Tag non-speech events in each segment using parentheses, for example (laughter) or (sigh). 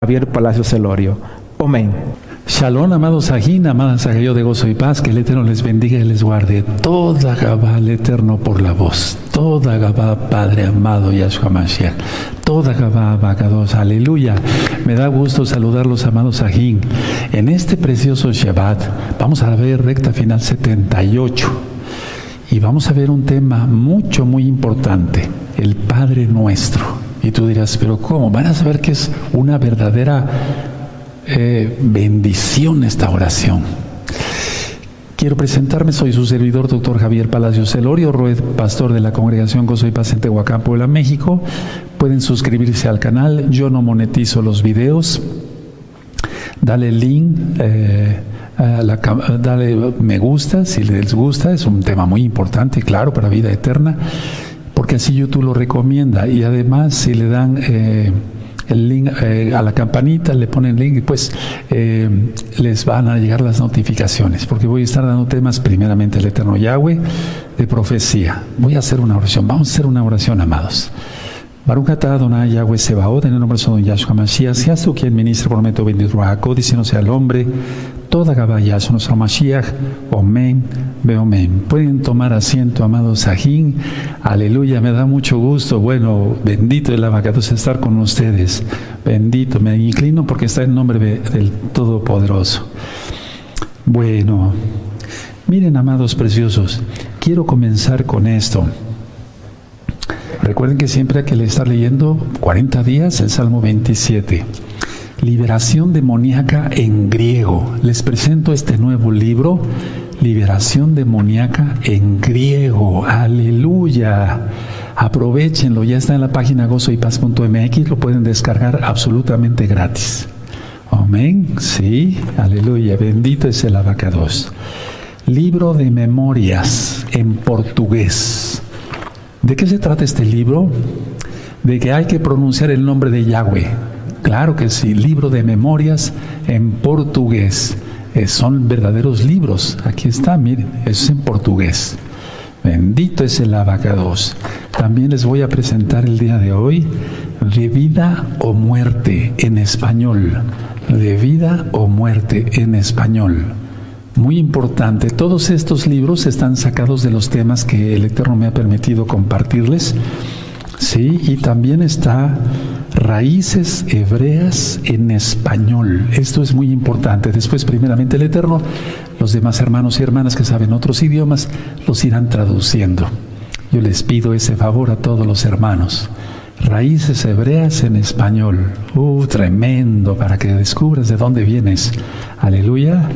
Javier Palacio Celorio. Amén. Shalom, amados ajín, amadas yo de gozo y paz, que el Eterno les bendiga y les guarde. Toda Gabá al Eterno por la voz, toda Gabá, Padre amado Yahshua Mashiach, toda Gabá, Abacados, aleluya. Me da gusto saludar los amados ajín. En este precioso Shabbat vamos a ver recta final 78 y vamos a ver un tema mucho, muy importante, el Padre Nuestro. Y tú dirás, pero ¿cómo? Van a saber que es una verdadera eh, bendición esta oración. Quiero presentarme, soy su servidor, doctor Javier Palacios Celorio, Rued, pastor de la congregación Gozo y Paz en Tehuacán, Puebla, México. Pueden suscribirse al canal, yo no monetizo los videos. Dale link, eh, dale me gusta si les gusta, es un tema muy importante, claro, para vida eterna, porque así YouTube lo recomienda. Y además, si le dan... Eh, el link eh, a la campanita, le ponen link y pues eh, les van a llegar las notificaciones, porque voy a estar dando temas primeramente el Eterno Yahweh de profecía. Voy a hacer una oración, vamos a hacer una oración, amados. Baruch atah Adonai Yahweh Sebaot, en el nombre de Don Yahshua Mashiach, seas tú quien ministra por medio bendito Ruach diciendo sea el hombre, toda Gabaya, nuestro Mashiach, Omen, Beomen. Pueden tomar asiento, amados Sajín, aleluya, me da mucho gusto, bueno, bendito el abacados estar con ustedes, bendito, me inclino porque está en nombre del Todopoderoso. Bueno, miren, amados preciosos, quiero comenzar con esto. Recuerden que siempre hay que estar leyendo 40 días el Salmo 27. Liberación demoníaca en griego. Les presento este nuevo libro, Liberación demoníaca en griego. Aleluya. Aprovechenlo, ya está en la página gozoypaz.mx, lo pueden descargar absolutamente gratis. Amén. Sí, aleluya. Bendito es el abacados. Libro de memorias en portugués. ¿De qué se trata este libro? De que hay que pronunciar el nombre de Yahweh. Claro que sí, libro de memorias en portugués. Eh, son verdaderos libros. Aquí está, miren, es en portugués. Bendito es el abacados. También les voy a presentar el día de hoy de vida o muerte en español. De vida o muerte en español. Muy importante, todos estos libros están sacados de los temas que el Eterno me ha permitido compartirles. Sí, y también está Raíces Hebreas en Español. Esto es muy importante. Después, primeramente, el Eterno, los demás hermanos y hermanas que saben otros idiomas, los irán traduciendo. Yo les pido ese favor a todos los hermanos. Raíces hebreas en español. Uh, tremendo para que descubras de dónde vienes. Aleluya.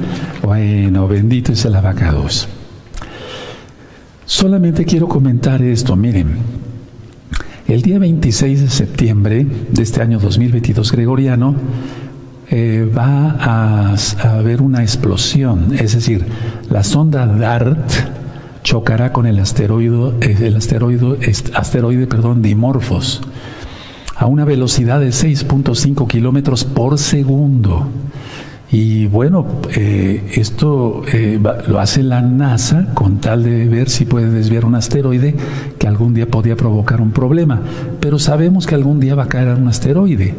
Bueno, bendito es el abacados. Solamente quiero comentar esto. Miren, el día 26 de septiembre de este año 2022 gregoriano eh, va a, haber una explosión. Es decir, la sonda DART chocará con el asteroide, eh, el asteroide, asteroide perdón, Dimorphos a una velocidad de 6.5 kilómetros por segundo. Y bueno, eh, esto eh, lo hace la NASA con tal de ver si puede desviar un asteroide que algún día podría provocar un problema. Pero sabemos que algún día va a caer un asteroide.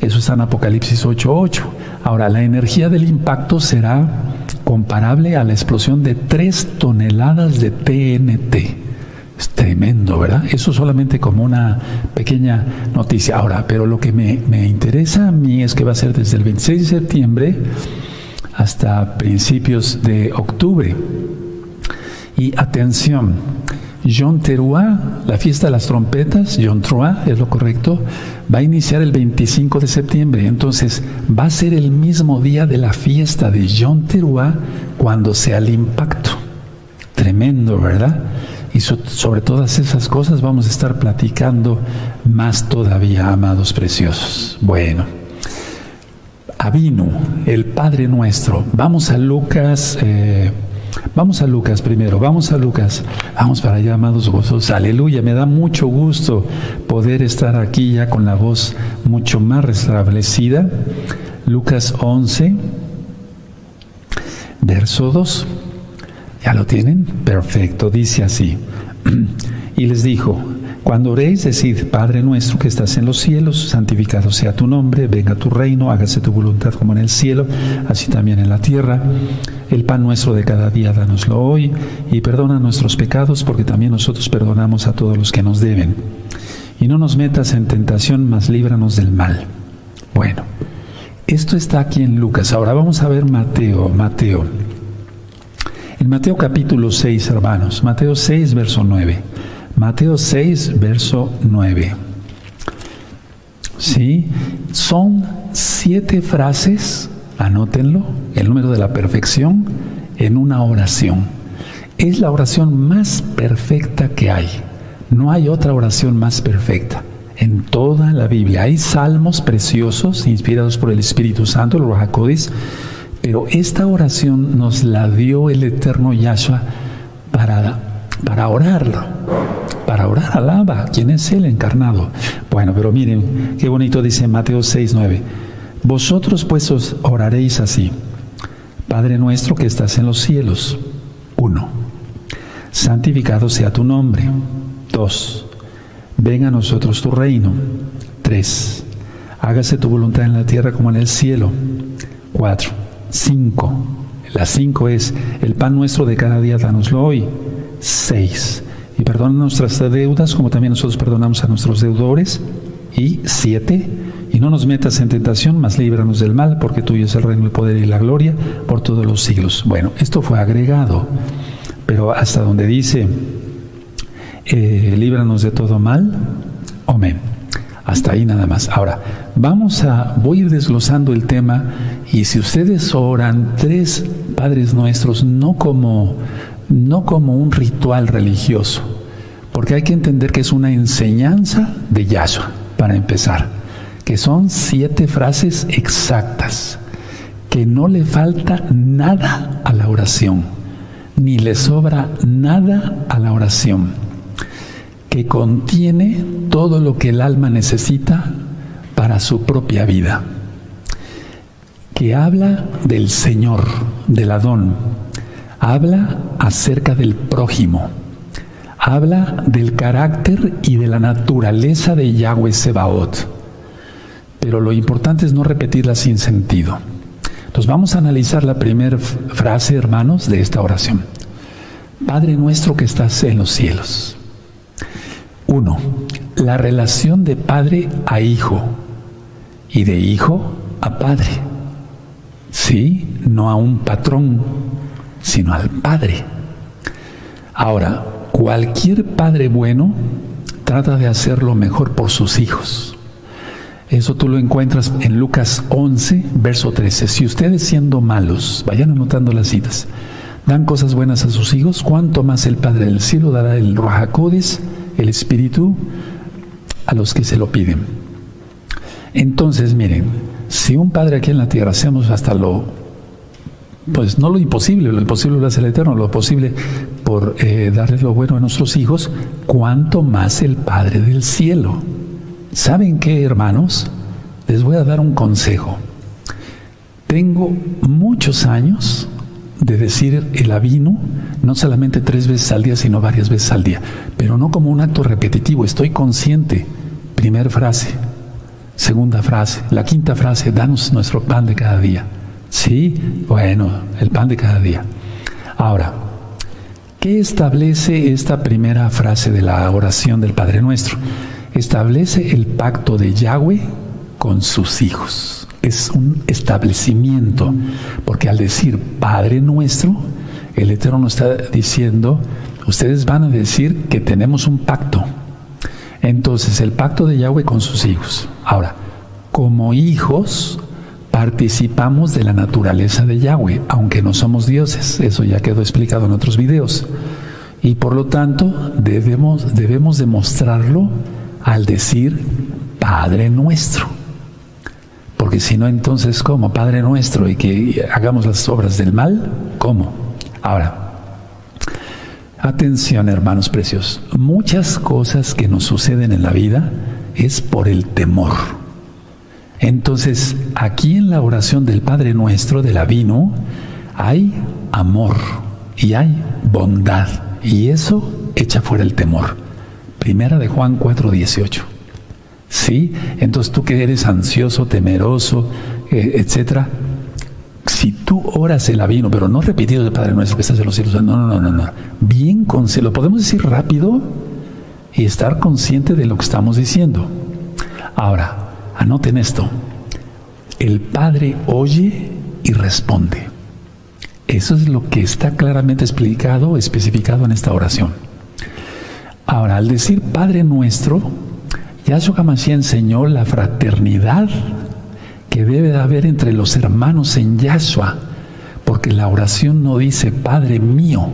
Eso está en Apocalipsis 8.8. Ahora, la energía del impacto será comparable a la explosión de 3 toneladas de TNT. Es tremendo, ¿verdad? Eso solamente como una pequeña noticia. Ahora, pero lo que me, me, interesa a mí es que va a ser desde el 26 de septiembre hasta principios de octubre. Y atención, John Teruá, la fiesta de las trompetas, John Teruá, es lo correcto, va a iniciar el 25 de septiembre. Entonces, va a ser el mismo día de la fiesta de John Teruá cuando sea el impacto. Tremendo, ¿verdad? Y sobre todas esas cosas vamos a estar platicando más todavía, amados preciosos. Bueno, Avino, el Padre nuestro. Vamos a Lucas. Eh, vamos a Lucas primero, vamos a Lucas, vamos para allá, amados gozos, aleluya, me da mucho gusto poder estar aquí ya con la voz mucho más restablecida. Lucas 11, verso 2. ¿Ya lo tienen? Perfecto, dice así. (clears throat) Y les dijo, Cuando oréis, decid, Padre nuestro que estás en los cielos, santificado sea tu nombre, venga tu reino, hágase tu voluntad como en el cielo, así también en la tierra. El pan nuestro de cada día, danoslo hoy, y perdona nuestros pecados, porque también nosotros perdonamos a todos los que nos deben. Y no nos metas en tentación, mas líbranos del mal. Bueno, esto está aquí en Lucas. Ahora vamos a ver Mateo, Mateo. En Mateo capítulo 6, hermanos, Mateo 6, verso 9. Mateo 6, verso 9. ¿Sí? Son siete frases, anótenlo, el número de la perfección, en una oración. Es la oración más perfecta que hay. No hay otra oración más perfecta en toda la Biblia. Hay salmos preciosos inspirados por el Espíritu Santo, el Ruach pero esta oración nos la dio el eterno Yahshua para, para para orar, alaba, ¿quién es Él encarnado? Bueno, pero miren, qué bonito dice Mateo 6, 9. Vosotros pues os oraréis así. Padre nuestro que estás en los cielos. 1. Santificado sea tu nombre. 2. Venga a nosotros tu reino. 3. Hágase tu voluntad en la tierra como en el cielo. 4. 5. La 5 es, el pan nuestro de cada día, danoslo hoy. 6 y perdona nuestras deudas como también nosotros perdonamos a nuestros deudores. Y siete, y no nos metas en tentación, mas líbranos del mal, porque tuyo es el reino, el poder y la gloria por todos los siglos. Bueno, esto fue agregado, pero hasta donde dice, eh, líbranos de todo mal, amén. Hasta ahí nada más. Ahora, vamos a, voy a ir desglosando el tema y si ustedes oran tres Padres Nuestros, no como no como un ritual religioso, porque hay que entender que es una enseñanza de Yahshua, para empezar, que son siete frases exactas, que no le falta nada a la oración, ni le sobra nada a la oración, que contiene todo lo que el alma necesita para su propia vida, que habla del Señor, del Adón, habla acerca del prójimo, habla del carácter y de la naturaleza de Yahweh Sebaot. Pero lo importante es no repetirla sin sentido. Entonces vamos a analizar la primera frase, hermanos, de esta oración. Padre nuestro que estás en los cielos. Uno, la relación de padre a hijo y de hijo a padre. Sí, no a un patrón, sino al Padre. Ahora, cualquier padre bueno trata de hacer lo mejor por sus hijos. Eso tú lo encuentras en Lucas 11, verso 13. Si ustedes siendo malos, vayan anotando las citas, dan cosas buenas a sus hijos, ¿cuánto más el Padre del cielo dará el Rojacodes, el Espíritu, a los que se lo piden? Entonces, miren, si un padre aquí en la tierra hacemos hasta lo pues no lo imposible, lo imposible lo hace el Eterno, lo posible por eh, darle lo bueno a nuestros hijos, cuanto más el Padre del cielo. ¿Saben qué, hermanos? Les voy a dar un consejo. Tengo muchos años de decir el avino, no solamente tres veces al día, sino varias veces al día, pero no como un acto repetitivo, estoy consciente. Primera frase, segunda frase, la quinta frase, danos nuestro pan de cada día. Sí, bueno, el pan de cada día. Ahora, ¿qué establece esta primera frase de la oración del Padre Nuestro? Establece el pacto de Yahweh con sus hijos. Es un establecimiento, porque al decir Padre Nuestro, el Eterno nos está diciendo, ustedes van a decir que tenemos un pacto. Entonces, el pacto de Yahweh con sus hijos. Ahora, como hijos, participamos de la naturaleza de Yahweh, aunque no somos dioses, eso ya quedó explicado en otros videos. Y por lo tanto debemos, debemos demostrarlo al decir Padre nuestro. Porque si no, entonces, ¿cómo? Padre nuestro y que hagamos las obras del mal, ¿cómo? Ahora, atención hermanos precios, muchas cosas que nos suceden en la vida es por el temor. Entonces, aquí en la oración del Padre Nuestro, del Avino, hay amor y hay bondad. Y eso echa fuera el temor. Primera de Juan 4:18. ¿Sí? Entonces tú que eres ansioso, temeroso, eh, etcétera, si tú oras el avino, pero no repetido de Padre nuestro que estás en los cielos, no, no, no, no, no. Bien, con, lo podemos decir rápido y estar consciente de lo que estamos diciendo. Ahora, anoten esto. El Padre oye y responde. Eso es lo que está claramente explicado, especificado en esta oración. Ahora, al decir Padre nuestro, Yahshua Mashiach enseñó la fraternidad que debe de haber entre los hermanos en Yahshua, porque la oración no dice Padre mío,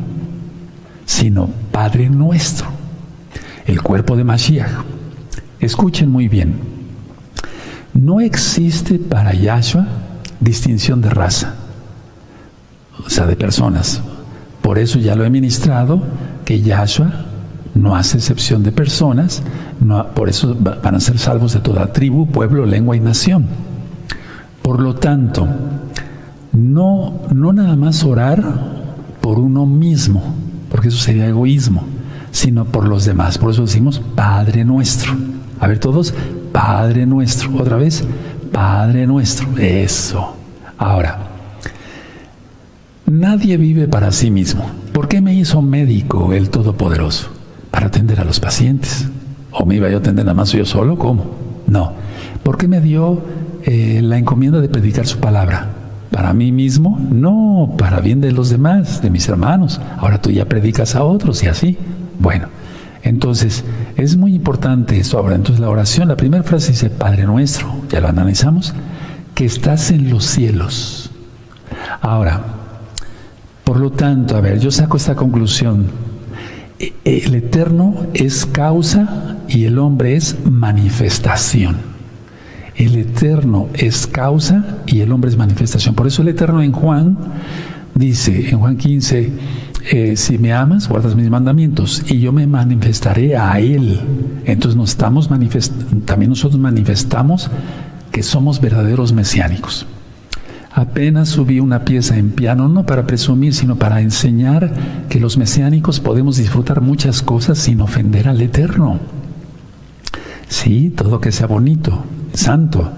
sino Padre nuestro, el cuerpo de Mashiach. Escuchen muy bien, no existe para Yahshua distinción de raza, o sea, de personas. Por eso ya lo he ministrado, que Yahshua no hace excepción de personas, no, por eso van a ser salvos de toda tribu, pueblo, lengua y nación. Por lo tanto, no, no nada más orar por uno mismo, porque eso sería egoísmo, sino por los demás. Por eso decimos Padre nuestro. A ver todos, Padre nuestro. Otra vez, Padre nuestro. Eso. Ahora, nadie vive para sí mismo. ¿Por qué me hizo médico el Todopoderoso? Para atender a los pacientes. ¿O me iba yo a atender nada más yo solo? ¿Cómo? No. ¿Por qué me dio eh, la encomienda de predicar su palabra? ¿Para mí mismo? No, para bien de los demás, de mis hermanos. Ahora tú ya predicas a otros y así. Bueno, entonces es muy importante esto ahora. Entonces la oración, la primera frase dice, Padre nuestro, ya lo analizamos, que estás en los cielos. Ahora, por lo tanto, a ver, yo saco esta conclusión el eterno es causa y el hombre es manifestación. El eterno es causa y el hombre es manifestación. Por eso el eterno en Juan dice, en Juan 15, eh, si me amas, guardas mis mandamientos y yo me manifestaré a Él. Entonces nos estamos también nosotros manifestamos que somos verdaderos mesiánicos. Apenas subí una pieza en piano, no para presumir, sino para enseñar que los mesiánicos podemos disfrutar muchas cosas sin ofender al Eterno. Sí, todo que sea bonito, santo.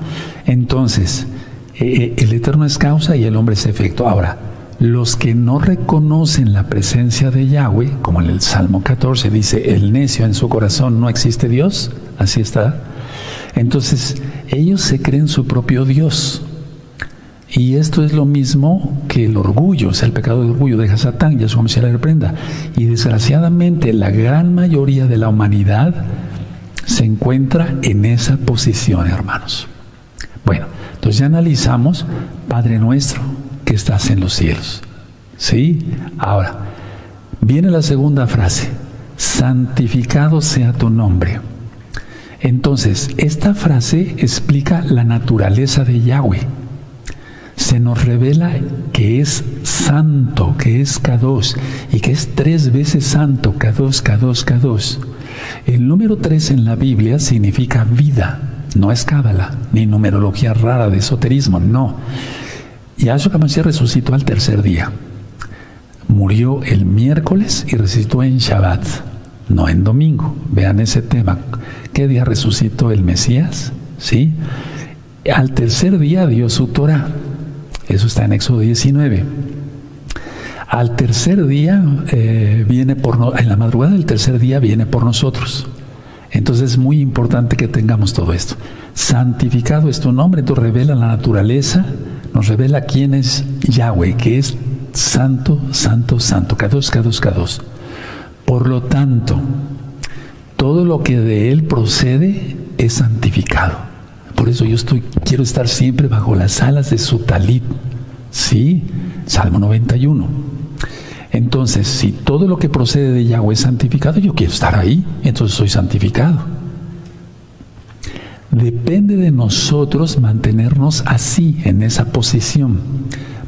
Entonces, eh, eh, el Eterno es causa y el hombre es efecto. Ahora, los que no reconocen la presencia de Yahweh, como en el Salmo 14 dice, el necio en su corazón no existe Dios, así está. Entonces, ellos se creen su propio Dios. Y esto es lo mismo que el orgullo, o sea, el pecado de orgullo deja Satán, ya su se la reprenda. Y desgraciadamente la gran mayoría de la humanidad se encuentra en esa posición, hermanos. Bueno, entonces ya analizamos, Padre nuestro, que estás en los cielos. ¿Sí? Ahora, viene la segunda frase, santificado sea tu nombre. Entonces, esta frase explica la naturaleza de Yahweh se nos revela que es santo, que es K2 y que es tres veces santo, K2, K2, K2. El número tres en la Biblia significa vida, no es cábala, ni numerología rara de esoterismo, no. Yahshua HaMashiach resucitó al tercer día. Murió el miércoles y resucitó en Shabbat, no en domingo. Vean ese tema. ¿Qué día resucitó el Mesías? ¿Sí? Al tercer día dio su Torah. Eso está en Éxodo 19. Al tercer día eh, viene por en la madrugada del tercer día viene por nosotros. Entonces es muy importante que tengamos todo esto. Santificado es tu nombre, tú revela la naturaleza, nos revela quién es Yahweh, que es santo, santo, santo, K2, K2, K2. Por lo tanto, todo lo que de él procede es santificado. Por eso yo estoy, quiero estar siempre bajo las alas de su talit. Sí, Salmo 91. Entonces, si todo lo que procede de Yahweh es santificado, yo quiero estar ahí, entonces soy santificado. Depende de nosotros mantenernos así, en esa posición.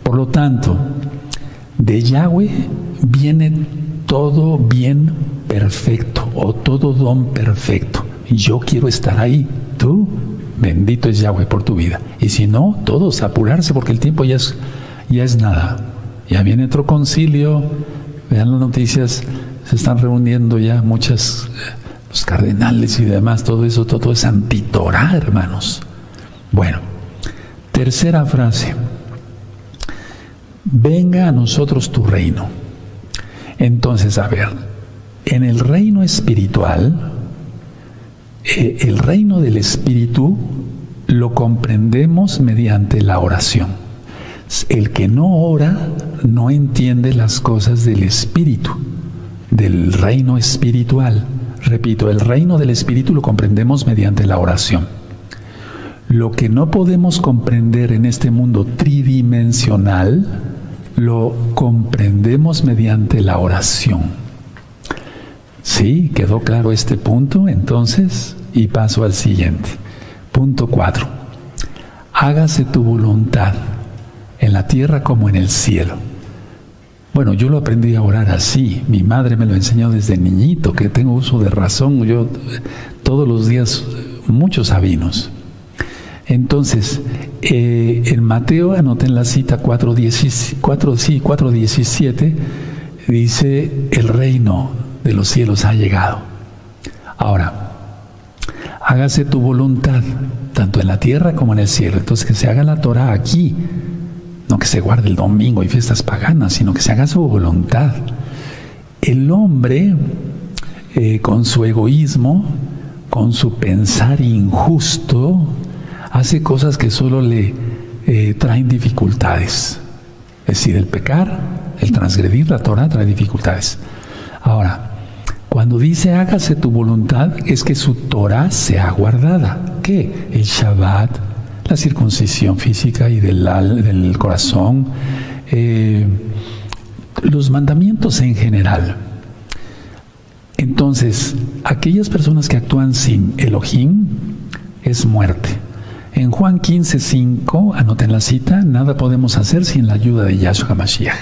Por lo tanto, de Yahweh viene todo bien perfecto o todo don perfecto. Yo quiero estar ahí. ¿Tú? Bendito es Yahweh por tu vida. Y si no, todos apurarse porque el tiempo ya es, ya es nada. Ya viene otro concilio. Vean las noticias, se están reuniendo ya muchas los cardenales y demás, todo eso, todo es antitorá, hermanos. Bueno, tercera frase. Venga a nosotros tu reino. Entonces, a ver, en el reino espiritual, eh, el reino del espíritu lo comprendemos mediante la oración. El que no ora no entiende las cosas del espíritu, del reino espiritual. Repito, el reino del espíritu lo comprendemos mediante la oración. Lo que no podemos comprender en este mundo tridimensional, lo comprendemos mediante la oración. ¿Sí? ¿Quedó claro este punto? Entonces, y paso al siguiente. Punto 4. Hágase tu voluntad en la tierra como en el cielo. Bueno, yo lo aprendí a orar así. Mi madre me lo enseñó desde niñito, que tengo uso de razón. Yo todos los días muchos sabinos. Entonces, eh, en Mateo, anoten la cita 4.17, dice, el reino de los cielos ha llegado. Ahora, hágase tu voluntad, tanto en la tierra como en el cielo. Entonces, que se haga la Torah aquí, no que se guarde el domingo y fiestas paganas, sino que se haga su voluntad. El hombre, eh, con su egoísmo, con su pensar injusto, hace cosas que solo le eh, traen dificultades. Es decir, el pecar, el transgredir la Torah trae dificultades. Ahora, cuando dice hágase tu voluntad, es que su Torah sea guardada. ¿Qué? El Shabbat, la circuncisión física y del, corazón, eh, los mandamientos en general. Entonces, aquellas personas que actúan sin Elohim es muerte. En Juan 15, 5, anoten la cita, nada podemos hacer sin la ayuda de Yahshua Mashiach.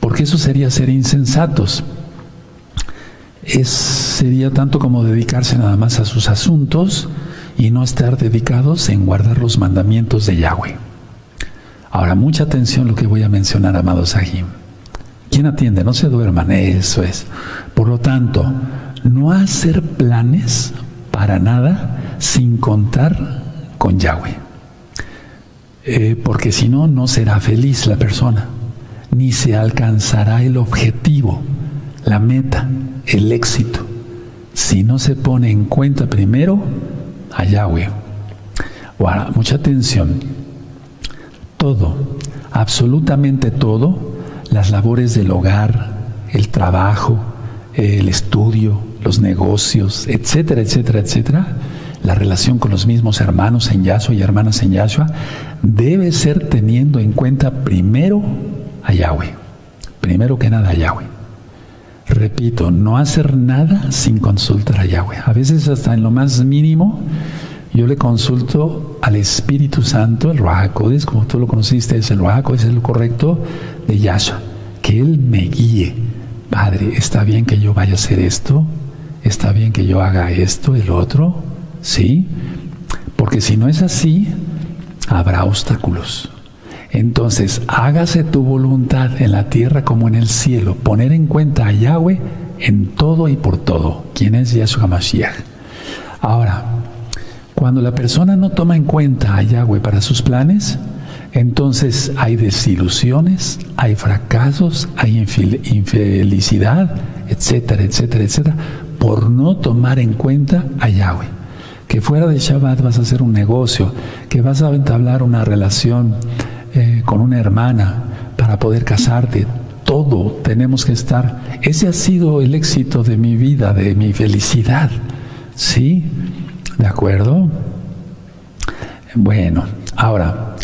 Porque eso sería ser insensatos. Es, sería tanto como dedicarse nada más a sus asuntos y no estar dedicados en guardar los mandamientos de Yahweh. Ahora, mucha atención lo que voy a mencionar, amados Sahim. ¿Quién atiende? No se duerman, eso es. Por lo tanto, no hacer planes para nada sin contar con Yahweh. Eh, porque si no, no será feliz la persona, ni se alcanzará el objetivo, la meta, el éxito, si no se pone en cuenta primero a Yahweh. Mucha atención. Todo, absolutamente todo, las labores del hogar, el trabajo, el estudio, los negocios, etcétera, etcétera, etcétera, la relación con los mismos hermanos en Yahshua y hermanas en Yahshua, debe ser teniendo en cuenta primero a Yahweh. Primero que nada a Yahweh. Repito, no hacer nada sin consultar a Yahweh. A veces hasta en lo más mínimo yo le consulto al Espíritu Santo, el Ruach como tú lo conociste, es el Ruach es el correcto de Yahshua. Que Él me guíe. Padre, ¿está bien que yo vaya a hacer esto? ¿Está bien que yo haga esto, el otro? ¿Sí? Porque si no es así, habrá obstáculos. Entonces, hágase tu voluntad en la tierra como en el cielo. Poner en cuenta a Yahweh en todo y por todo. ¿Quién es Yahshua Mashiach? Ahora, cuando la persona no toma en cuenta a Yahweh para sus planes, entonces hay desilusiones, hay fracasos, hay infelicidad, etcétera, etcétera, etcétera, por no tomar en cuenta a Yahweh. Que fuera de Shabbat vas a hacer un negocio, que vas a entablar una relación eh, con una hermana para poder casarte. Todo tenemos que estar. Ese ha sido el éxito de mi vida, de mi felicidad. ¿Sí? ¿De acuerdo? Bueno, ahora,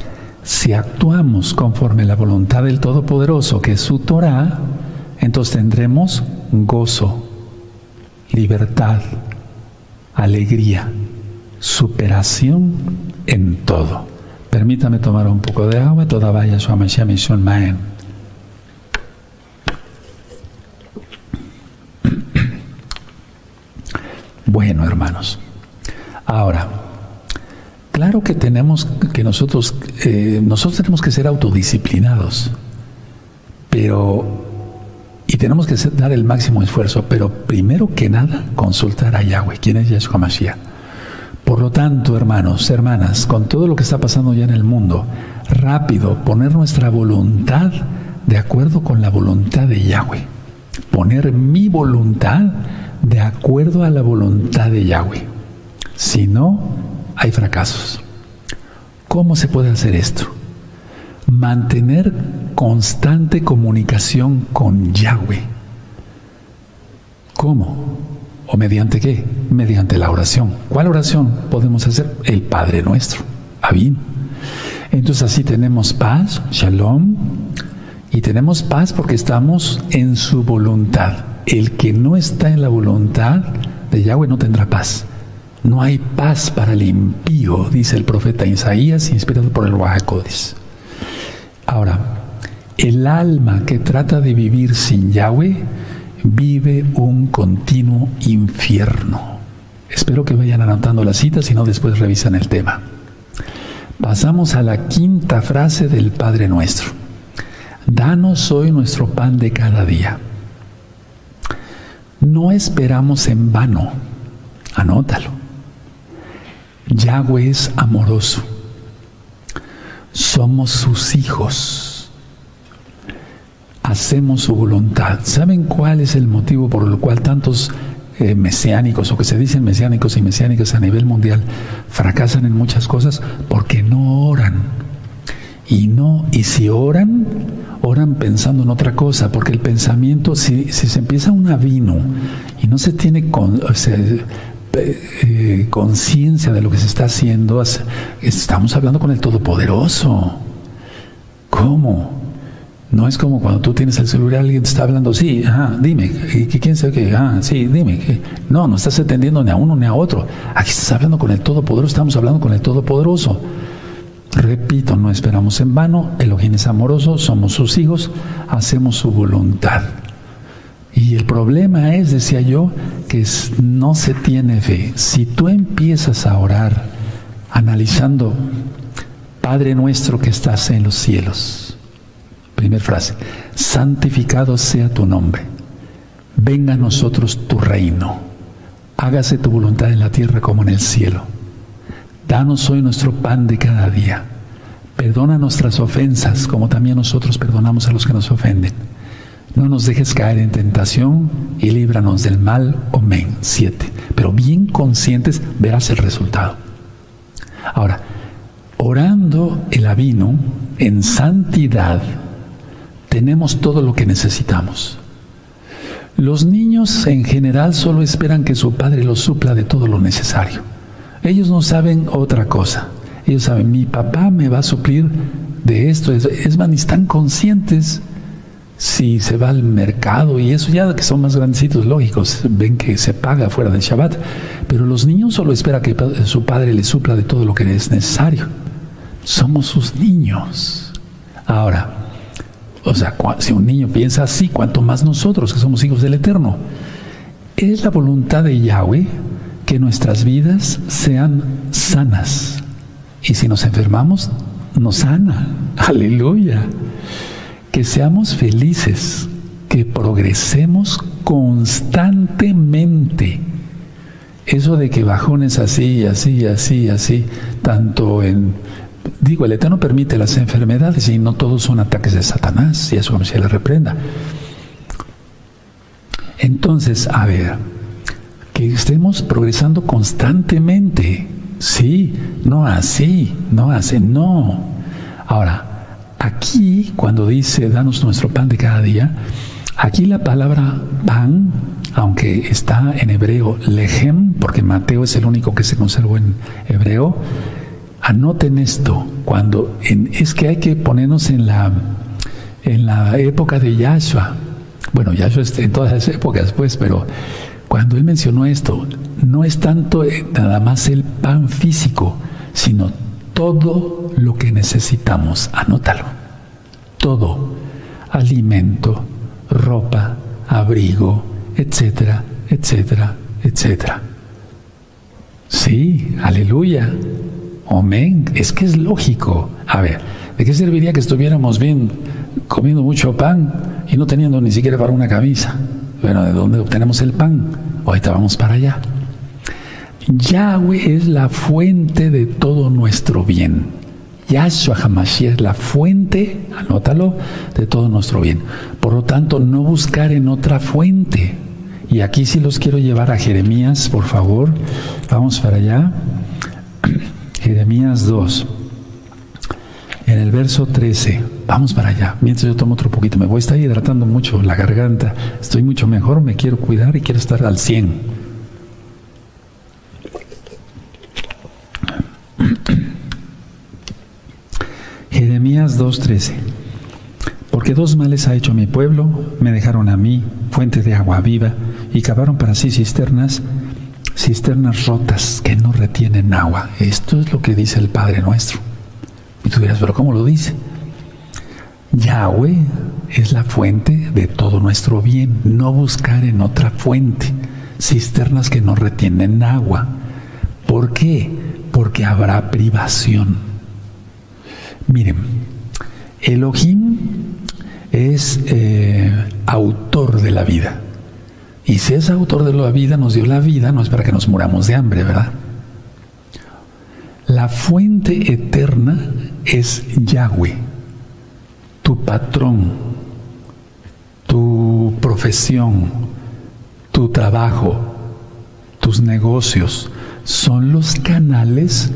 si actuamos conforme la voluntad del Todopoderoso, que es su Torah, entonces tendremos gozo, libertad, alegría, superación en todo. Permítame tomar un poco de agua, toda vaya su Maen. (clears throat) Bueno, hermanos. Ahora, claro que tenemos que nosotros, eh, nosotros tenemos que ser autodisciplinados, pero Y tenemos que dar el máximo esfuerzo, pero primero que nada, consultar a Yahweh, quién es Yeshua Mashiach. Por lo tanto, hermanos, hermanas, con todo lo que está pasando ya en el mundo, rápido poner nuestra voluntad de acuerdo con la voluntad de Yahweh. Poner mi voluntad de acuerdo a la voluntad de Yahweh. Si no, hay fracasos. ¿Cómo se puede hacer esto? Mantener constante comunicación con Yahweh. ¿Cómo? ¿O mediante qué? Mediante la oración. ¿Cuál oración podemos hacer? El Padre nuestro. Abin. Entonces así tenemos paz, shalom, y tenemos paz porque estamos en su voluntad. El que no está en la voluntad de Yahweh no tendrá paz. No hay paz para el impío, dice el profeta Isaías, inspirado por el Wahakodis. Ahora, el alma que trata de vivir sin Yahweh vive un continuo infierno. Espero que vayan anotando las citas y no después revisan el tema. Pasamos a la quinta frase del Padre Nuestro. Danos hoy nuestro pan de cada día. No esperamos en vano. Anótalo. Yahweh es amoroso. Somos sus hijos. Hacemos su voluntad. ¿Saben cuál es el motivo por el cual tantos eh, mesiánicos o que se dicen mesiánicos y mesiánicas a nivel mundial fracasan en muchas cosas? Porque no oran. Y no, y si oran, oran pensando en otra cosa, porque el pensamiento, si, se empieza un avino y no se tiene con, eh, conciencia de lo que se está haciendo, estamos hablando con el Todopoderoso. ¿Cómo? No es como cuando tú tienes el celular, alguien te está hablando, sí, ajá, dime, ¿quién sabe qué? Ah, sí, dime. No, no estás atendiendo ni a uno ni a otro. Aquí estás hablando con el Todopoderoso, estamos hablando con el Todopoderoso. Repito, no esperamos en vano, Elohim es amoroso, somos sus hijos, hacemos su voluntad. Y el problema es, decía yo, que no se tiene fe. Si tú empiezas a orar analizando, Padre nuestro que estás en los cielos, primera frase, santificado sea tu nombre, venga a nosotros tu reino, hágase tu voluntad en la tierra como en el cielo. Danos hoy nuestro pan de cada día. Perdona nuestras ofensas como también nosotros perdonamos a los que nos ofenden no nos dejes caer en tentación y líbranos del mal. Amén. Siete. Pero bien conscientes verás el resultado. Ahora, orando el avino en santidad, tenemos todo lo que necesitamos. Los niños en general solo esperan que su padre los supla de todo lo necesario. Ellos no saben otra cosa. Ellos saben, mi papá me va a suplir de esto. Es más, están conscientes si se va al mercado y eso ya que son más grandecitos, lógicos, ven que se paga fuera del Shabbat, pero los niños solo esperan que su padre les supla de todo lo que es necesario. Somos sus niños. Ahora, o sea, si un niño piensa así, cuanto más nosotros que somos hijos del Eterno. Es la voluntad de Yahweh que nuestras vidas sean sanas. Y si nos enfermamos, nos sana. (laughs) Aleluya que seamos felices, que progresemos constantemente. Eso de que bajones así, así, así, así, tanto en... Digo, el Eterno permite las enfermedades y no todos son ataques de Satanás, y eso como se le reprenda. Entonces, a ver, que estemos progresando constantemente. Sí, no así, no así, no. Ahora, Aquí, cuando dice, danos nuestro pan de cada día, aquí la palabra pan, aunque está en hebreo lejem, porque Mateo es el único que se conservó en hebreo, anoten esto, cuando es que hay que ponernos en la, en la época de Yahshua. Bueno, Yahshua está en todas las épocas, pues, pero cuando él mencionó esto, no es tanto eh, nada más el pan físico, sino todo lo que necesitamos. Anótalo. Todo. Alimento, ropa, abrigo, etcétera, etcétera, etcétera. Sí, aleluya. Amén. Es que es lógico. A ver, ¿de qué serviría que estuviéramos bien comiendo mucho pan y no teniendo ni siquiera para una camisa. Bueno, ¿de dónde obtenemos el pan? Ahorita vamos para allá. Yahweh es la fuente de todo nuestro bien. Yahshua Hamashiach es la fuente, anótalo, de todo nuestro bien. Por lo tanto, no buscar en otra fuente. Y aquí sí los quiero llevar a Jeremías, por favor. Vamos para allá. Jeremías 2. En el verso 13. Vamos para allá. Mientras yo tomo otro poquito. Me voy a estar hidratando mucho la garganta. Estoy mucho mejor. Me quiero cuidar y quiero estar al 100. (clears throat) Jeremías 2.13. Porque dos males ha hecho mi pueblo, me dejaron a mí fuente de agua viva y cavaron para sí cisternas, cisternas rotas que no retienen agua. Esto es lo que dice el Padre nuestro. Y tú dirás, pero ¿cómo lo dice? Yahweh es la fuente de todo nuestro bien, no buscar en otra fuente cisternas que no retienen agua. ¿Por qué? Porque habrá privación. Miren, Elohim es eh, autor de la vida. Y si es autor de la vida, nos dio la vida, no es para que nos muramos de hambre, ¿verdad? La fuente eterna es Yahweh, tu patrón, tu profesión, tu trabajo, tus negocios, son los canales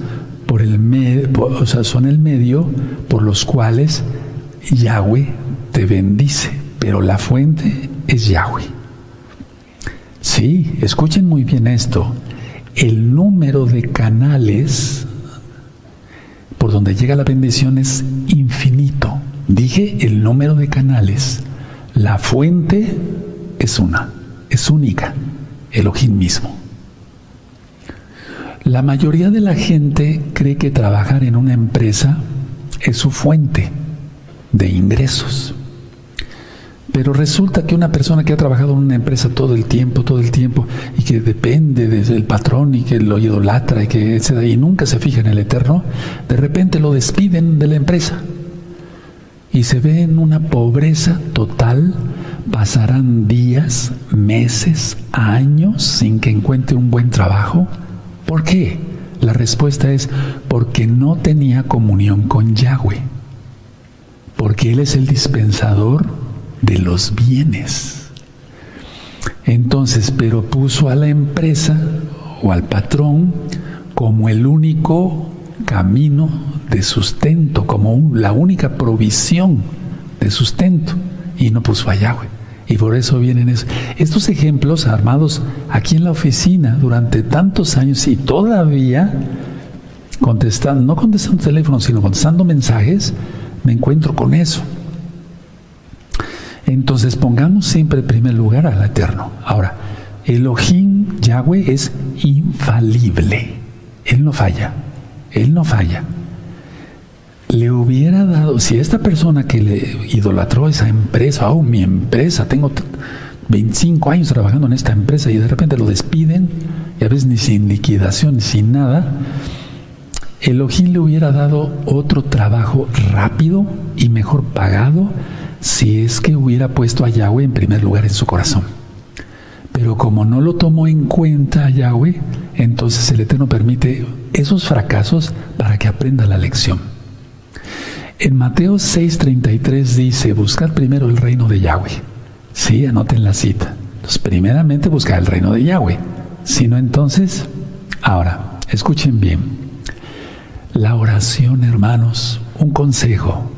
por o sea, son el medio por los cuales Yahweh te bendice, pero la fuente es Yahweh. Sí, escuchen muy bien esto. El número de canales por donde llega la bendición es infinito. Dije el número de canales. La fuente es una, es única, Elohim mismo. La mayoría de la gente cree que trabajar en una empresa es su fuente de ingresos. Pero resulta que una persona que ha trabajado en una empresa todo el tiempo, todo el tiempo, y que depende del patrón y que lo idolatra y que y nunca se fija en el eterno, de repente lo despiden de la empresa. Y se ve en una pobreza total, pasarán días, meses, años sin que encuentre un buen trabajo. ¿Por qué? La respuesta es porque no tenía comunión con Yahweh, porque Él es el dispensador de los bienes. Entonces, pero puso a la empresa o al patrón como el único camino de sustento, como la única provisión de sustento, y no puso a Yahweh. Y por eso vienen eso. estos ejemplos armados aquí en la oficina durante tantos años y todavía contestando, no contestando teléfono, sino contestando mensajes, me encuentro con eso. Entonces pongamos siempre en primer lugar al Eterno. Ahora, Elohim Yahweh es infalible. Él no falla. Él no falla le hubiera dado, si esta persona que le idolatró esa empresa, oh, mi empresa, tengo 25 años trabajando en esta empresa y de repente lo despiden, y a veces ni sin liquidación, sin nada, Elohim le hubiera dado otro trabajo rápido y mejor pagado si es que hubiera puesto a Yahweh en primer lugar en su corazón. Pero como no lo tomó en cuenta a Yahweh, entonces el Eterno permite esos fracasos para que aprenda la lección. En Mateo 6:33 dice, buscar primero el reino de Yahweh. Sí, anoten la cita. Primeramente buscar el reino de Yahweh. Si no, entonces, ahora, escuchen bien. La oración, hermanos, un consejo.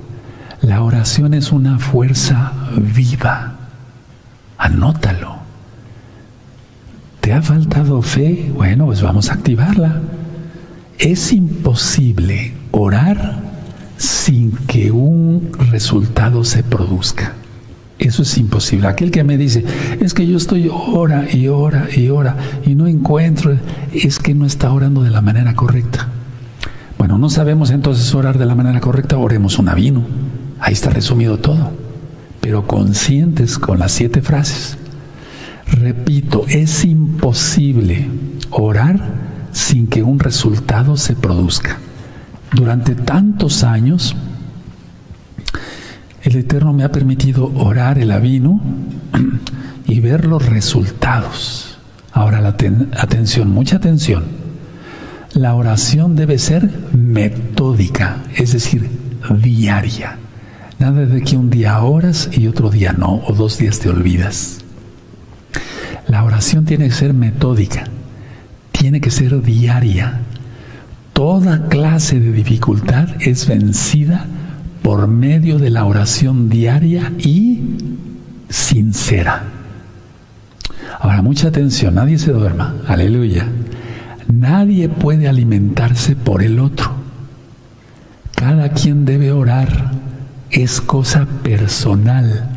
La oración es una fuerza viva. Anótalo. ¿Te ha faltado fe? Bueno, pues vamos a activarla. Es imposible orar sin que un resultado se produzca. Eso es imposible. Aquel que me dice, es que yo estoy hora y hora y hora y no encuentro, es que no está orando de la manera correcta. Bueno, no sabemos entonces orar de la manera correcta, oremos un vino. Ahí está resumido todo. Pero conscientes con las siete frases. Repito, es imposible orar sin que un resultado se produzca durante tantos años, el Eterno me ha permitido orar el avino y ver los resultados. Ahora, la atención, mucha atención. La oración debe ser metódica, es decir, diaria. Nada de que un día oras y otro día no, o dos días te olvidas. La oración tiene que ser metódica, tiene que ser diaria. Toda clase de dificultad es vencida por medio de la oración diaria y sincera. Ahora, mucha atención, nadie se duerma, aleluya. Nadie puede alimentarse por el otro. Cada quien debe orar, es cosa personal.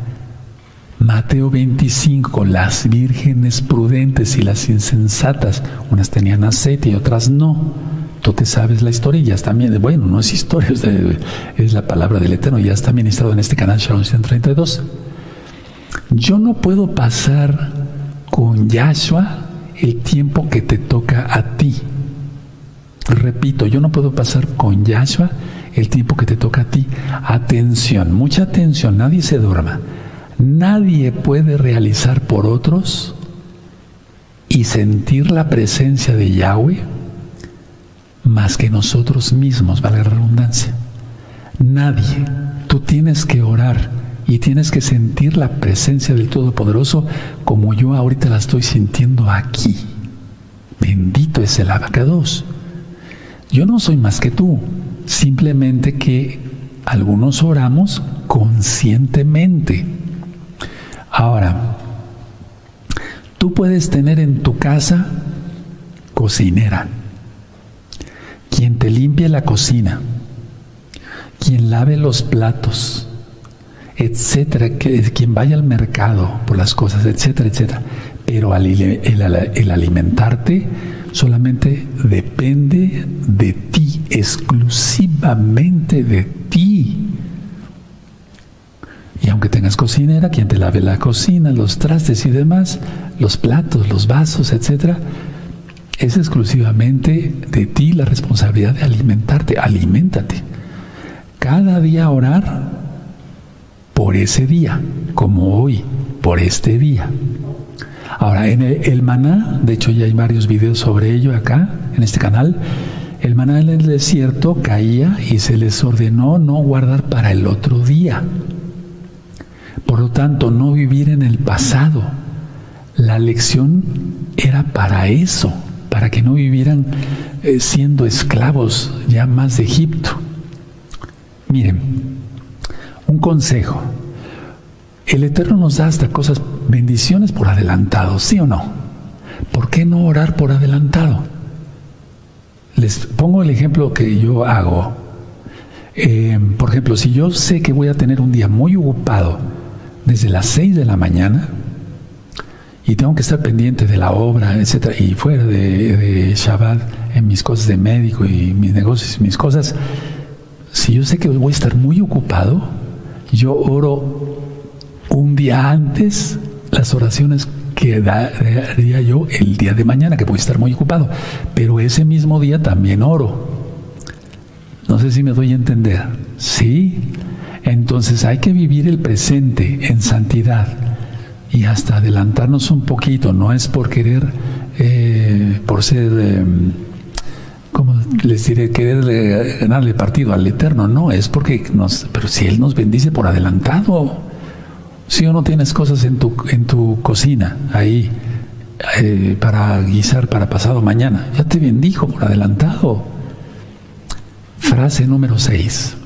Mateo 25, las vírgenes prudentes y las insensatas, unas tenían aceite y otras no. Tú te sabes la historia y ya está bien, bueno, no es historia, (laughs) es, la palabra del Eterno, ya está ministrado en este canal Shalom 132. Yo no puedo pasar con Yahshua el tiempo que te toca a ti. Repito, yo no puedo pasar con Yahshua el tiempo que te toca a ti. Atención, mucha atención, nadie se duerma. Nadie puede realizar por otros y sentir la presencia de Yahweh más que nosotros mismos, vale la redundancia. Nadie. Tú tienes que orar y tienes que sentir la presencia del Todopoderoso como yo ahorita la estoy sintiendo aquí. Bendito es el abacados. Yo no soy más que tú, simplemente que algunos oramos conscientemente. Ahora, tú puedes tener en tu casa cocinera, quien te limpie la cocina, quien lave los platos, etcétera, quien vaya al mercado por las cosas, etcétera, etcétera. Pero el, alimentarte solamente depende de ti, exclusivamente de ti. Y aunque tengas cocinera, quien te lave la cocina, los trastes y demás, los platos, los vasos, etcétera, es exclusivamente de ti la responsabilidad de alimentarte. Aliméntate. Cada día orar por ese día, como hoy, por este día. Ahora, en el, maná, de hecho ya hay varios videos sobre ello acá, en este canal, el maná en el desierto caía y se les ordenó no guardar para el otro día. Por lo tanto, no vivir en el pasado. La lección era para eso, para que no vivieran eh, siendo esclavos ya más de Egipto. Miren, un consejo. El Eterno nos da hasta cosas, bendiciones por adelantado, ¿sí o no? ¿Por qué no orar por adelantado? Les pongo el ejemplo que yo hago. Eh, por ejemplo, si yo sé que voy a tener un día muy ocupado desde las 6 de la mañana y tengo que estar pendiente de la obra, etcétera, y fuera de, de Shabbat en mis cosas de médico y mis negocios, mis cosas, si yo sé que voy a estar muy ocupado, yo oro un día antes las oraciones que daría yo el día de mañana, que voy a estar muy ocupado, pero ese mismo día también oro. No sé si me doy a entender. ¿Sí? Entonces hay que vivir el presente en santidad y hasta adelantarnos un poquito. No es por querer, eh, por ser... Em, como les diré, querer ganarle partido al Eterno, no, es porque nos, pero si Él nos bendice por adelantado, si o no tienes cosas en tu, en tu cocina ahí eh, para guisar para pasado mañana, ya te bendijo por adelantado. Frase número 6.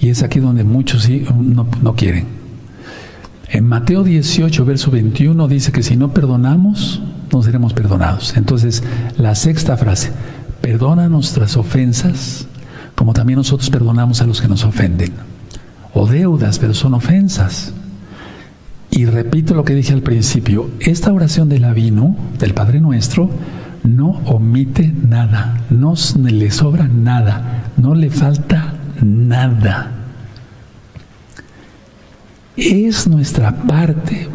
Y es aquí donde muchos no, no quieren. En Mateo 18, verso 21 dice que si no perdonamos, no seremos perdonados. Entonces, la sexta frase, Perdona nuestras ofensas, como también nosotros perdonamos a los que nos ofenden. O deudas, pero son ofensas. Y repito lo que dije al principio, esta oración del Avino, del Padre Nuestro, no omite nada, no le sobra nada, no le falta nada. Es nuestra parte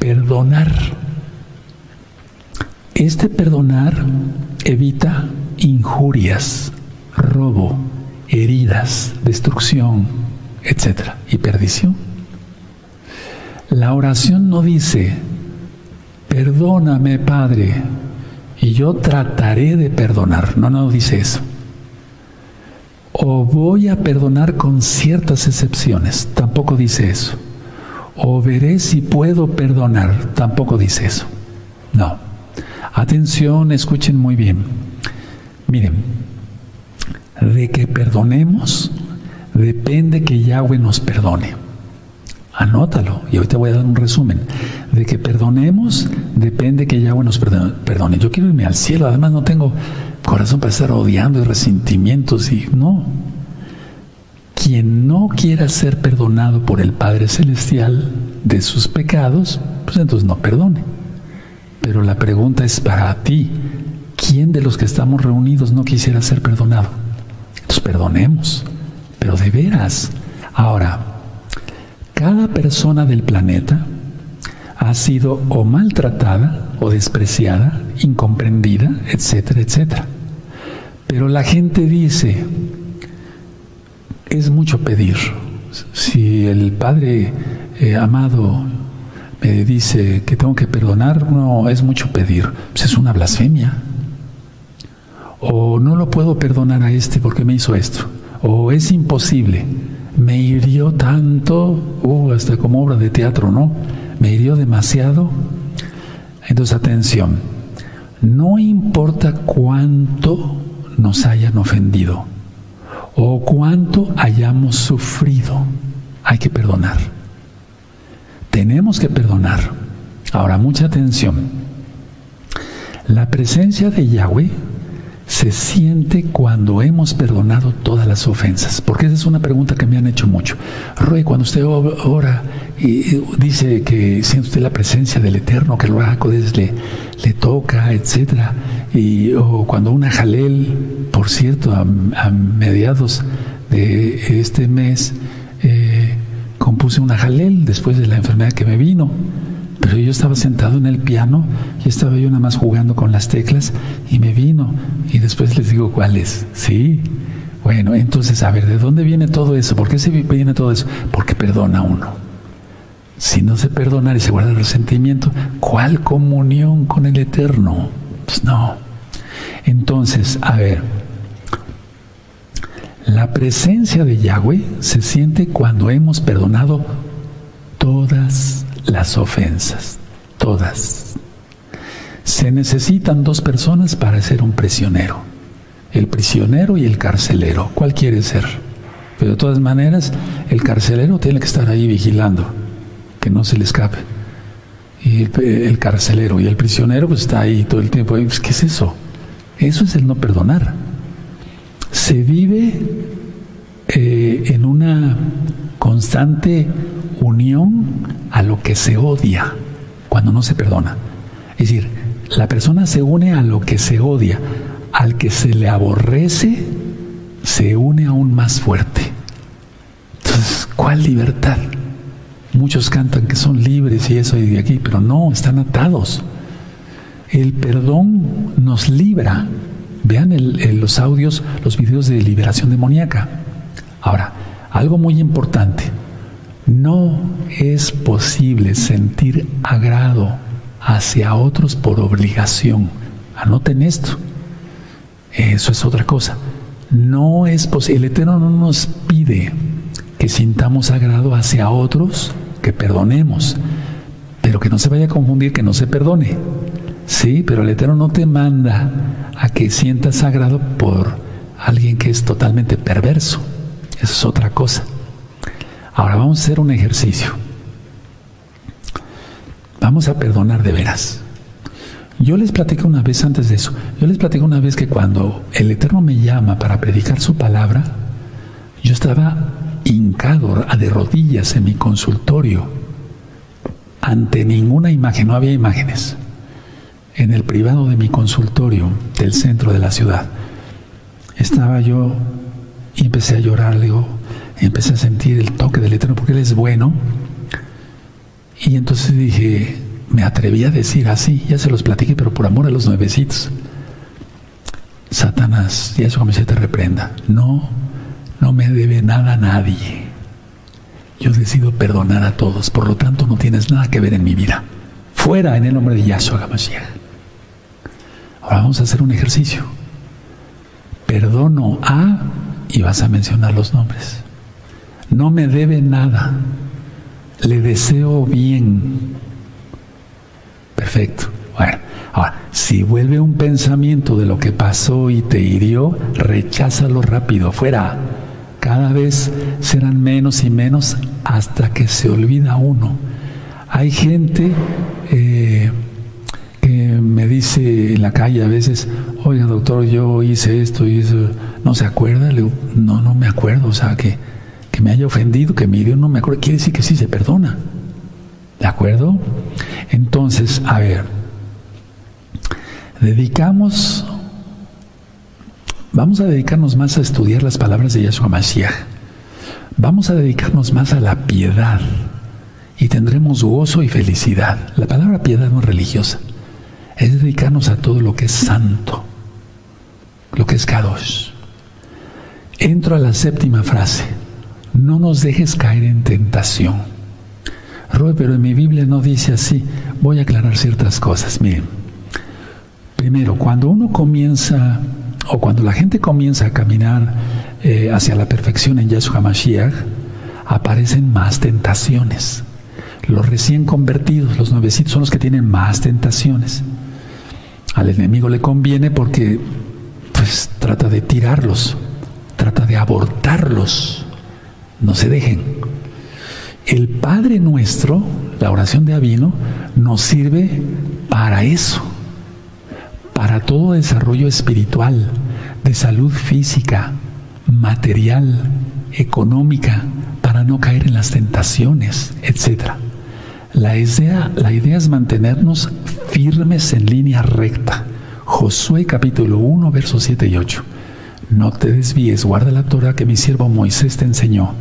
perdonar. Este perdonar evita injurias, robo, heridas, destrucción, etcétera, y perdición. La oración no dice, perdóname Padre, y yo trataré de perdonar. No, no dice eso. O voy a perdonar con ciertas excepciones. Tampoco dice eso. O veré si puedo perdonar. Tampoco dice eso. No. Atención, escuchen muy bien. Miren, de que perdonemos depende que Yahweh nos perdone. Anótalo y ahorita voy a dar un resumen. De que perdonemos depende que Yahweh nos perdone. Yo quiero irme al cielo, además no tengo corazón para estar odiando y resentimientos y no. Quien no quiera ser perdonado por el Padre Celestial de sus pecados, pues entonces no perdone. Pero la pregunta es para ti, ¿quién de los que estamos reunidos no quisiera ser perdonado? Entonces perdonemos, pero de veras. Ahora, cada persona del planeta ha sido o maltratada o despreciada, incomprendida, etcétera, etcétera. Pero la gente dice, es mucho pedir. Si el Padre eh, amado me dice que tengo que perdonar, no es mucho pedir. Pues es una blasfemia. O no lo puedo perdonar a este porque me hizo esto. O es imposible me hirió tanto, uh, hasta como obra de teatro, ¿no? Me hirió demasiado. Entonces, atención, no importa cuánto nos hayan ofendido o cuánto hayamos sufrido, hay que perdonar. Tenemos que perdonar. Ahora, mucha atención. La presencia de Yahweh se siente cuando hemos perdonado todas las ofensas? Porque esa es una pregunta que me han hecho mucho. Roy, cuando usted ora y dice que siente usted la presencia del Eterno, que el Rahakodes le, le toca, etcétera, y o cuando una jalel, por cierto, a, mediados de este mes, eh, compuse una jalel después de la enfermedad que me vino pero yo estaba sentado en el piano y estaba yo nada más jugando con las teclas y me vino. Y después les digo cuál es. Sí. Bueno, entonces, a ver, ¿de dónde viene todo eso? ¿Por qué se viene todo eso? Porque perdona uno. Si no se perdona y se guarda el resentimiento, ¿cuál comunión con el Eterno? Pues no. Entonces, a ver, la presencia de Yahweh se siente cuando hemos perdonado todas las ofensas, todas. Se necesitan dos personas para ser un prisionero, el prisionero y el carcelero. ¿Cuál quiere ser? Pero de todas maneras, el carcelero tiene que estar ahí vigilando, que no se le escape. Y el, carcelero y el prisionero pues está ahí todo el tiempo. Pues, ¿Qué es eso? Eso es el no perdonar. Se vive eh, en una constante unión a lo que se odia cuando no se perdona. Es decir, la persona se une a lo que se odia, al que se le aborrece, se une aún más fuerte. Entonces, ¿cuál libertad? Muchos cantan que son libres y eso y de aquí, pero no, están atados. El perdón nos libra. Vean los audios, los videos de liberación demoníaca. Ahora, algo muy importante. No es posible sentir agrado hacia otros por obligación. Anoten esto. Eso es otra cosa. No es posible. El Eterno no nos pide que sintamos agrado hacia otros, que perdonemos, pero que no se vaya a confundir que no se perdone. Sí, pero el Eterno no te manda a que sientas agrado por alguien que es totalmente perverso. Eso es otra cosa. Ahora vamos a hacer un ejercicio. Vamos a perdonar de veras. Yo les platico una vez antes de eso. Yo les platico una vez que cuando el Eterno me llama para predicar su palabra, yo estaba hincado de rodillas en mi consultorio ante ninguna imagen, no había imágenes, en el privado de mi consultorio del centro de la ciudad. Estaba yo y empecé a llorar, le digo, empecé a sentir el toque del Eterno porque Él es bueno. Y entonces dije, me atreví a decir así, ya se los platiqué, pero por amor a los nuevecitos. Satanás, y eso como se te reprenda, no, no me debe nada a nadie. Yo decido perdonar a todos, por lo tanto no tienes nada que ver en mi vida. Fuera en el nombre de Yahshua HaMashiach. Ahora vamos a hacer un ejercicio. Perdono a y vas a mencionar los nombres. No me debe nada. Le deseo bien. Perfecto. Bueno, ahora, si vuelve un pensamiento de lo que pasó y te hirió, recházalo rápido, fuera. Cada vez serán menos y menos hasta que se olvida uno. Hay gente eh, que me dice en la calle a veces, oiga doctor, yo hice esto y eso, ¿no se acuerda? Le digo, no, no me acuerdo, o sea, que, que me haya ofendido, que me hirió, no me acuerdo, quiere decir que sí se perdona. ¿De acuerdo? Entonces, a ver, dedicamos, vamos a dedicarnos más a estudiar las palabras de Yahshua Mashiach. Vamos a dedicarnos más a la piedad y tendremos gozo y felicidad. La palabra piedad no es religiosa, es dedicarnos a todo lo que es santo, lo que es Kadosh. Entro a la séptima frase. No nos dejes caer en tentación. Roy, pero en mi Biblia no dice así. Voy a aclarar ciertas cosas. Miren, primero, cuando uno comienza, o cuando la gente comienza a caminar eh, hacia la perfección en Yahshua Mashiach, aparecen más tentaciones. Los recién convertidos, los nuevecitos, son los que tienen más tentaciones. Al enemigo le conviene porque pues trata de tirarlos, trata de abortarlos. No se dejen. El Padre nuestro, la oración de Avino, nos sirve para eso, para todo desarrollo espiritual, de salud física, material, económica, para no caer en las tentaciones, etc. La idea, la idea es mantenernos firmes en línea recta. Josué capítulo 1, versos 7 y 8. No te desvíes, guarda la Torah que mi siervo Moisés te enseñó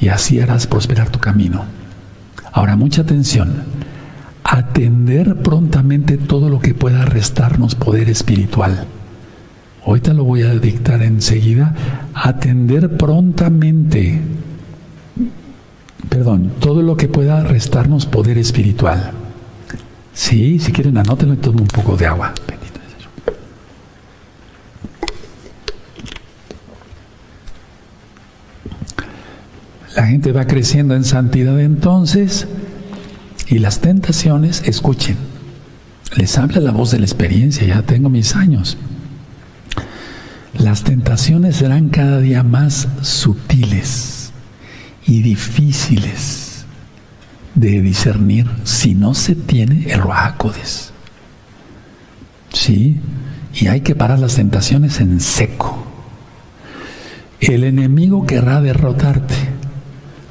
y así harás prosperar tu camino. Ahora, mucha atención. Atender prontamente todo lo que pueda restarnos poder espiritual. Ahorita lo voy a dictar enseguida. Atender prontamente, perdón, todo lo que pueda restarnos poder espiritual. Sí, si quieren anótenlo y tomen un poco de agua. La gente va creciendo en santidad entonces y las tentaciones, escuchen, les habla la voz de la experiencia, ya tengo mis años. Las tentaciones serán cada día más sutiles y difíciles de discernir si no se tiene el Ruajacodes. Sí, y hay que parar las tentaciones en seco. El enemigo querrá derrotarte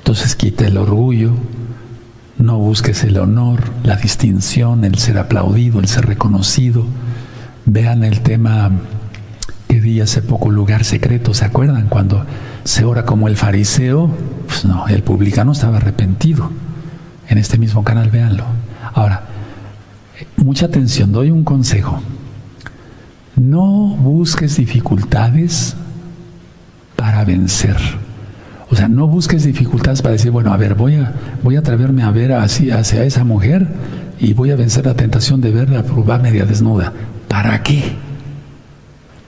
entonces quita el orgullo, no busques el honor, la distinción, el ser aplaudido, el ser reconocido. Vean el tema que di hace poco, lugar secreto, ¿se acuerdan? Cuando se ora como el fariseo, pues no, el publicano estaba arrepentido. En este mismo canal, véanlo. Ahora, mucha atención, doy un consejo. No busques dificultades para vencer. O sea, no busques dificultades para decir, bueno, a ver, voy a, voy a atreverme a ver así hacia esa mujer y voy a vencer la tentación de verla probar media desnuda. ¿Para qué?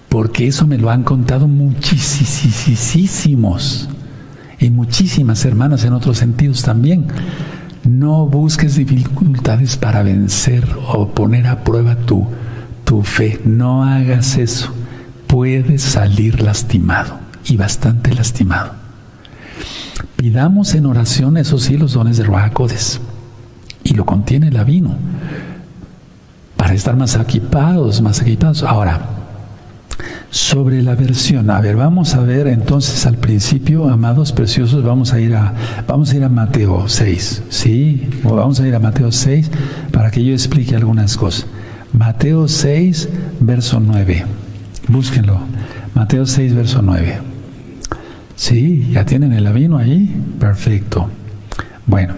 Porque eso me lo han contado muchísimos y muchísimas hermanas en otros sentidos también. No busques dificultades para vencer o poner a prueba tu, tu fe. No hagas eso. Puedes salir lastimado y bastante lastimado. Pidamos en oración, esos sí, los dones de Ruajacodes. Y lo contiene el vino. Para estar más equipados, más equipados. Ahora, sobre la versión, a ver, vamos a ver entonces al principio, amados preciosos, vamos a ir a, vamos a ir a Mateo 6. ¿Sí? vamos a ir a Mateo 6 para que yo explique algunas cosas. Mateo 6, verso 9. Búsquenlo. Mateo 6, verso 9. Sí, ya tienen el vino ahí. Perfecto. Bueno,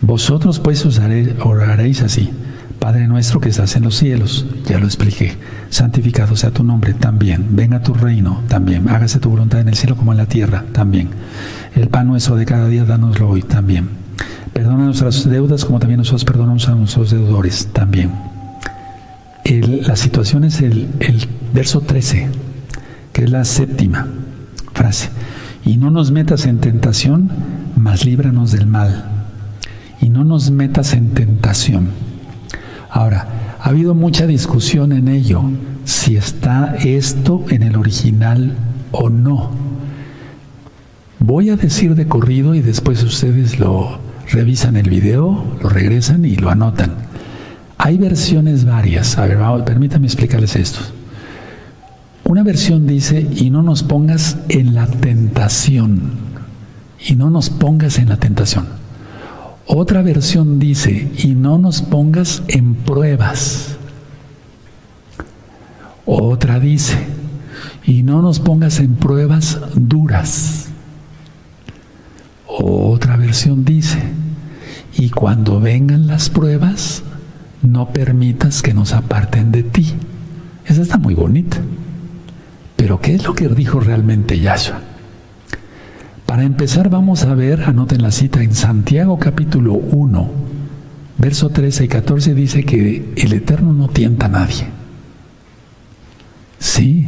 vosotros pues os oraréis así. Padre nuestro que estás en los cielos, ya lo expliqué. Santificado sea tu nombre también. Venga tu reino también. Hágase tu voluntad en el cielo como en la tierra también. El pan nuestro de cada día, danoslo hoy también. Perdona nuestras deudas como también nosotros perdonamos a nuestros deudores también. la situación es el, el verso 13, que es la séptima frase. Y no nos metas en tentación, mas líbranos del mal. Y no nos metas en tentación. Ahora, ha habido mucha discusión en ello, si está esto en el original o no. Voy a decir de corrido y después ustedes lo revisan el video, lo regresan y lo anotan. Hay versiones varias. A ver, permítanme explicarles esto. Una versión dice, y no nos pongas en la tentación. Y no nos pongas en la tentación. Otra versión dice, y no nos pongas en pruebas. Otra dice, y no nos pongas en pruebas duras. Otra versión dice, y cuando vengan las pruebas, no permitas que nos aparten de ti. Esa está muy bonita. Pero ¿qué es lo que dijo realmente Yahshua? Para empezar vamos a ver, anoten la cita en Santiago capítulo 1, verso 13 y 14 dice que el Eterno no tienta a nadie. Sí,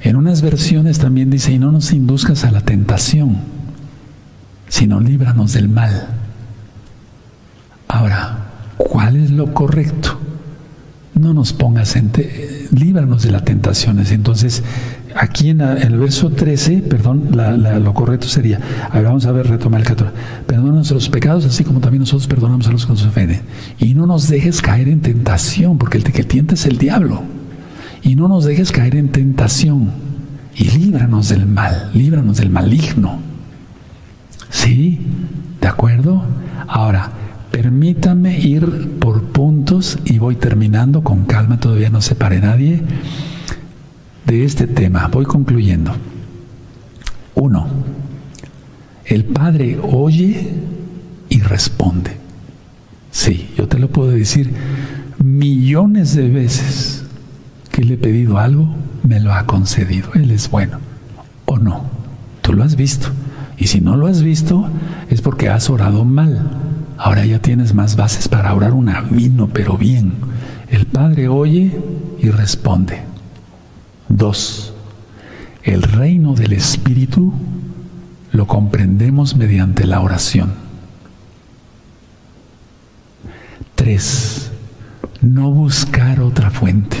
en unas versiones también dice, y no nos induzcas a la tentación, sino líbranos del mal. Ahora, ¿cuál es lo correcto? No nos pongas en, líbranos de las tentaciones. Entonces, aquí en, el verso 13, perdón, lo correcto sería, a ver, vamos a ver, retomar el 14, perdona nuestros pecados, así como también nosotros perdonamos a los que nos ofenden. Y no nos dejes caer en tentación, porque el que tienta es el diablo. Y no nos dejes caer en tentación. Y líbranos del mal, líbranos del maligno. ¿Sí? ¿De acuerdo? Ahora, Permítame ir por puntos y voy terminando con calma, todavía no se pare nadie de este tema. Voy concluyendo. Uno, el Padre oye y responde. Sí, yo te lo puedo decir millones de veces que le he pedido algo, me lo ha concedido. Él es bueno. ¿O no? Tú lo has visto. Y si no lo has visto, es porque has orado mal Ahora ya tienes más bases para orar un vino, pero bien. El Padre oye y responde. Dos, el reino del Espíritu lo comprendemos mediante la oración. Tres, no buscar otra fuente.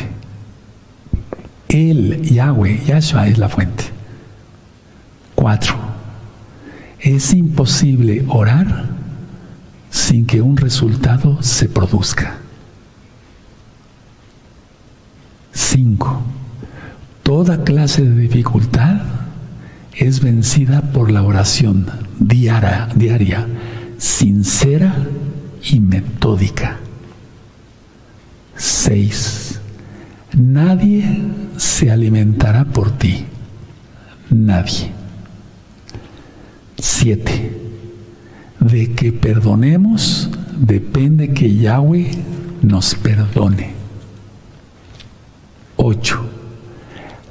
Él, Yahweh, Yahshua es la fuente. Cuatro, es imposible orar sin que un resultado se produzca. 5. Toda clase de dificultad es vencida por la oración diaria, sincera y metódica. 6. Nadie se alimentará por ti. Nadie. 7 de que perdonemos depende que Yahweh nos perdone. 8.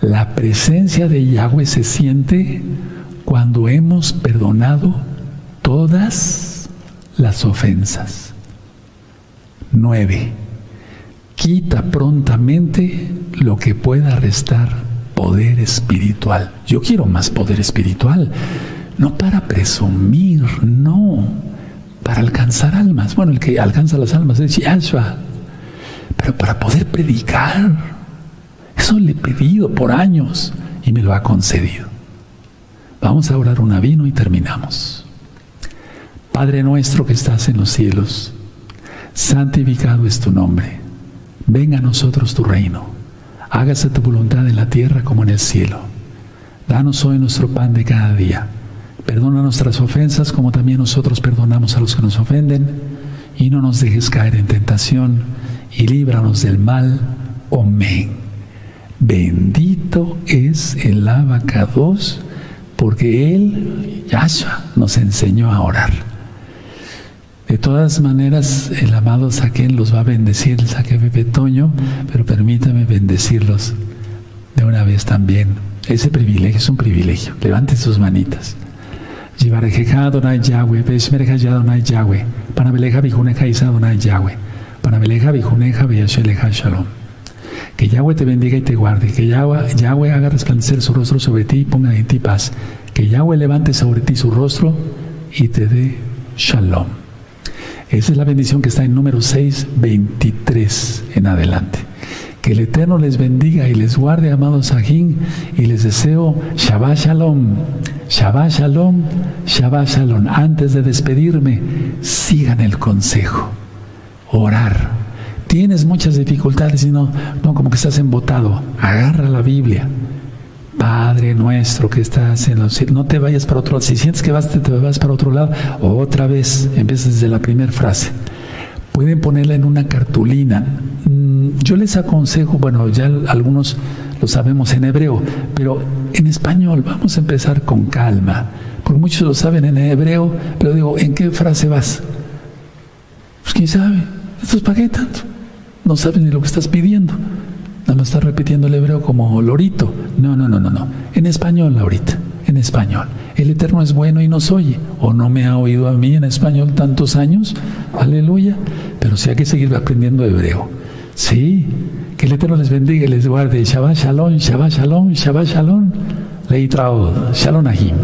La presencia de Yahweh se siente cuando hemos perdonado todas las ofensas. 9. Quita prontamente lo que pueda restar poder espiritual. Yo quiero más poder espiritual no para presumir, no, para alcanzar almas. Bueno, el que alcanza las almas es Yahshua, pero para poder predicar. Eso le he pedido por años y me lo ha concedido. Vamos a orar un avino y terminamos. Padre nuestro que estás en los cielos, santificado es tu nombre. Venga a nosotros tu reino. Hágase tu voluntad en la tierra como en el cielo. Danos hoy nuestro pan de cada día Perdona nuestras ofensas como también nosotros perdonamos a los que nos ofenden. Y no nos dejes caer en tentación y líbranos del mal. Amén. Bendito es el abacados porque Él, Yahshua, nos enseñó a orar. De todas maneras, el amado Saquen los va a bendecir, el Saque Pepe Toño, pero permítame bendecirlos de una vez también. Ese privilegio es un privilegio. Levante sus manitas. Yivarejeja Adonai Yahweh, Beshmereja Yahweh, Panabeleja Bijuneja Isa Adonai Yahweh, Panabeleja Bijuneja Beyasheleja Shalom. Que Yahweh te bendiga y te guarde, que Yahweh, Yahweh haga resplandecer su rostro sobre ti y ponga en ti paz, que Yahweh levante sobre ti su rostro y te dé Shalom. Esa es la bendición que está en número 6, 23 en adelante. Que el Eterno les bendiga y les guarde, amados Sajín, y les deseo Shabbat Shalom, Shabbat Shalom, Shabbat Shalom. Antes de despedirme, sigan el consejo. Orar. Tienes muchas dificultades y no, como que estás embotado. Agarra la Biblia. Padre nuestro que estás en los cielos, no te vayas para otro lado. Si sientes que vas, te, te vas para otro lado, otra vez, empieza desde la primera frase. Pueden ponerla en una cartulina. Mm, yo les aconsejo, bueno, ya algunos lo sabemos en hebreo, pero en español vamos a empezar con calma, porque muchos lo saben en hebreo, pero digo, ¿en qué frase vas? Pues quién sabe, esto tanto, no sabes ni lo que estás pidiendo. Nada más está repitiendo el hebreo como lorito. No, no, no, no, no. En español ahorita, en español. El Eterno es bueno y nos oye. O no me ha oído a mí en español tantos años. Aleluya. Pero sí hay que seguir aprendiendo hebreo. Sí. Que el Eterno les bendiga y les guarde. Shabbat Shalom, Shabbat Shalom, Shabbat Shalom. Leitraod. Shalom Ahim.